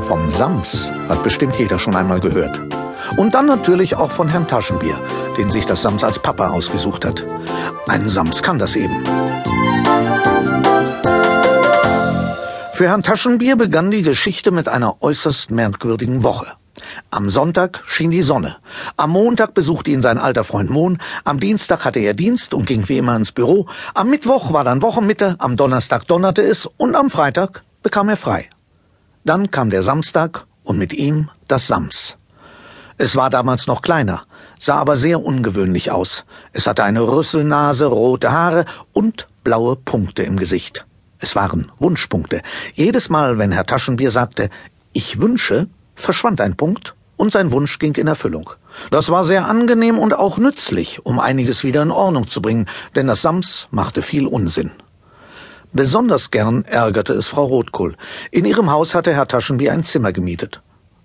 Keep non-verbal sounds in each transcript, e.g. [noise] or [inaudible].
Vom Sams hat bestimmt jeder schon einmal gehört. Und dann natürlich auch von Herrn Taschenbier, den sich das Sams als Papa ausgesucht hat. Ein Sams kann das eben. Für Herrn Taschenbier begann die Geschichte mit einer äußerst merkwürdigen Woche. Am Sonntag schien die Sonne. Am Montag besuchte ihn sein alter Freund Mohn. Am Dienstag hatte er Dienst und ging wie immer ins Büro. Am Mittwoch war dann Wochenmitte. Am Donnerstag donnerte es und am Freitag bekam er frei. Dann kam der Samstag und mit ihm das Sams. Es war damals noch kleiner, sah aber sehr ungewöhnlich aus. Es hatte eine Rüsselnase, rote Haare und blaue Punkte im Gesicht. Es waren Wunschpunkte. Jedes Mal, wenn Herr Taschenbier sagte, ich wünsche, verschwand ein Punkt und sein Wunsch ging in Erfüllung. Das war sehr angenehm und auch nützlich, um einiges wieder in Ordnung zu bringen, denn das Sams machte viel Unsinn. Besonders gern ärgerte es Frau Rotkohl. In ihrem Haus hatte Herr Taschenbier ein Zimmer gemietet.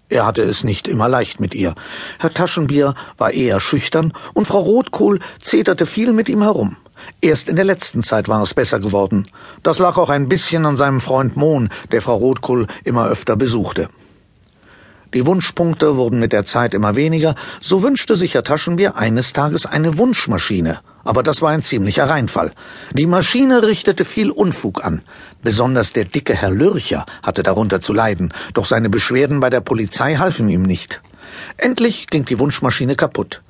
Er hatte es nicht immer leicht mit ihr. Herr Taschenbier war eher schüchtern und Frau Rotkohl zeterte viel mit ihm herum. Erst in der letzten Zeit war es besser geworden. Das lag auch ein bisschen an seinem Freund Mohn, der Frau Rotkohl immer öfter besuchte. Die Wunschpunkte wurden mit der Zeit immer weniger, so wünschte sich Herr Taschenbier eines Tages eine Wunschmaschine. Aber das war ein ziemlicher Reinfall. Die Maschine richtete viel Unfug an. Besonders der dicke Herr Lürcher hatte darunter zu leiden, doch seine Beschwerden bei der Polizei halfen ihm nicht. Endlich ging die Wunschmaschine kaputt.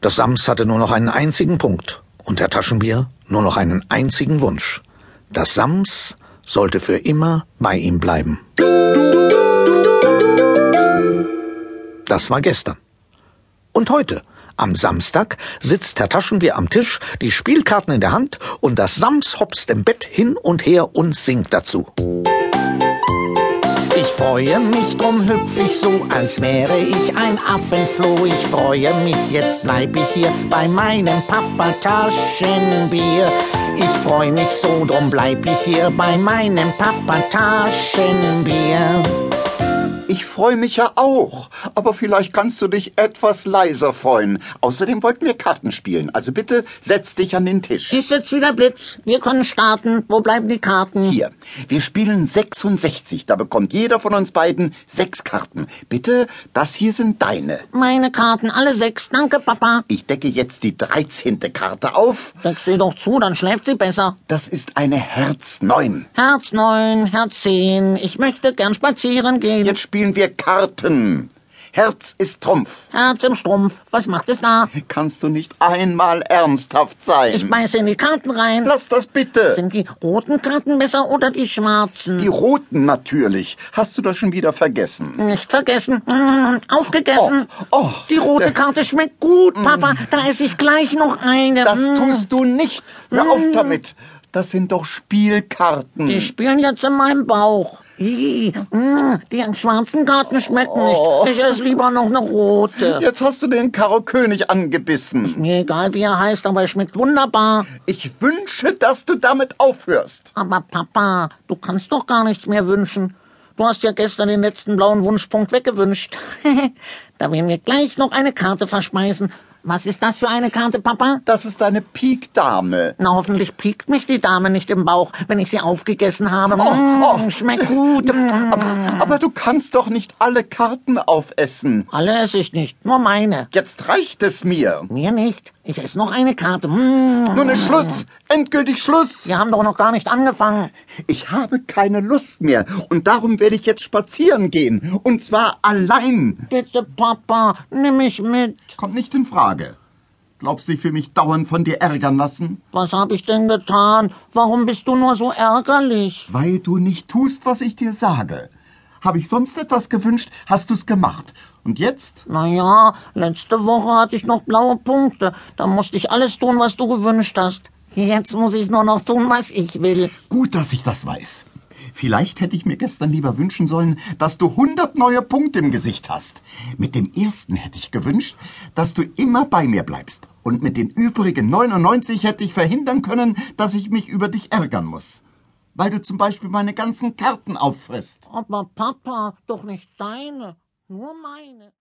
Das Sams hatte nur noch einen einzigen Punkt und Herr Taschenbier nur noch einen einzigen Wunsch. Das Sams sollte für immer bei ihm bleiben. Das war gestern. Und heute, am Samstag, sitzt Herr Taschenbier am Tisch, die Spielkarten in der Hand und das Sams hopst im Bett hin und her und singt dazu. Ich freue mich, drum hüpf ich so, als wäre ich ein Affenfloh. Ich freue mich, jetzt bleib ich hier bei meinem Papa Taschenbier. Ich freue mich so, drum bleib ich hier bei meinem Papa Taschenbier. Ich freue mich ja auch, aber vielleicht kannst du dich etwas leiser freuen. Außerdem wollten wir Karten spielen. Also bitte setz dich an den Tisch. Ist jetzt wieder Blitz. Wir können starten. Wo bleiben die Karten? Hier, wir spielen 66. Da bekommt jeder von uns beiden sechs Karten. Bitte, das hier sind deine. Meine Karten, alle sechs. Danke, Papa. Ich decke jetzt die 13. Karte auf. Deck sie doch zu, dann schläft sie besser. Das ist eine Herz 9. Herz neun, Herz zehn. Ich möchte gern spazieren gehen. Jetzt spielen wir Karten. Herz ist Trumpf. Herz im Strumpf. Was macht es da? Kannst du nicht einmal ernsthaft sein? Ich beiße in die Karten rein. Lass das bitte. Sind die roten Karten besser oder die schwarzen? Die roten natürlich. Hast du das schon wieder vergessen? Nicht vergessen. Mm, Aufgegessen. Oh, oh, die rote der- Karte schmeckt gut, Papa. Da esse ich gleich noch eine. Das Mm. tust du nicht. Hör auf damit. Das sind doch Spielkarten. Die spielen jetzt in meinem Bauch. Mm, die schwarzen Karten schmecken Oh. nicht. Ich esse lieber noch eine rote. Jetzt hast du den Karo König angebissen. Mir egal, wie er heißt, aber er schmeckt wunderbar. Ich wünsche, dass du damit aufhörst. Aber Papa, du kannst doch gar nichts mehr wünschen. Du hast ja gestern den letzten blauen Wunschpunkt weggewünscht. [laughs] da werden wir gleich noch eine Karte verspeisen. Was ist das für eine Karte, Papa? Das ist eine Pik-Dame. Na, hoffentlich piekt mich die Dame nicht im Bauch, wenn ich sie aufgegessen habe. Oh, oh. Mm, schmeckt gut. Mm. Aber du kannst doch nicht alle Karten aufessen. Alle esse ich nicht, nur meine. Jetzt reicht es mir. Mir nicht. Ich esse noch eine Karte. Mm. Nun ist Schluss. Endgültig Schluss. Wir haben doch noch gar nicht angefangen. Ich habe keine Lust mehr. Und darum werde ich jetzt spazieren gehen. Und zwar allein. Bitte, Papa, nimm mich mit. Kommt nicht in Frage. Glaubst du, ich will mich dauernd von dir ärgern lassen? Was habe ich denn getan? Warum bist du nur so ärgerlich? Weil du nicht tust, was ich dir sage. Habe ich sonst etwas gewünscht, hast du's gemacht. Und jetzt? Na ja, letzte Woche hatte ich noch blaue Punkte. Da musste ich alles tun, was du gewünscht hast. Jetzt muss ich nur noch tun, was ich will. Gut, dass ich das weiß. Vielleicht hätte ich mir gestern lieber wünschen sollen, dass du 100 neue Punkte im Gesicht hast. Mit dem ersten hätte ich gewünscht, dass du immer bei mir bleibst. Und mit den übrigen 99 hätte ich verhindern können, dass ich mich über dich ärgern muss. Weil du zum Beispiel meine ganzen Karten auffrisst. Aber Papa, doch nicht deine, nur meine.